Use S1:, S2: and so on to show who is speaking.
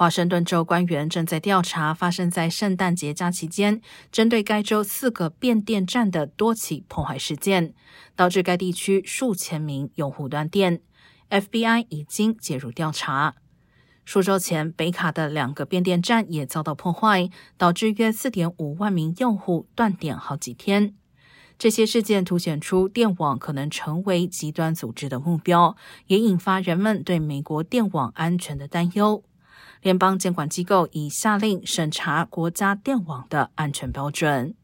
S1: 华盛顿州官员正在调查发生在圣诞节假期间针对该州四个变电站的多起破坏事件，导致该地区数千名用户断电。FBI 已经介入调查。数周前，北卡的两个变电站也遭到破坏，导致约四点五万名用户断电好几天。这些事件凸显出电网可能成为极端组织的目标，也引发人们对美国电网安全的担忧。联邦监管机构已下令审查国家电网的安全标准。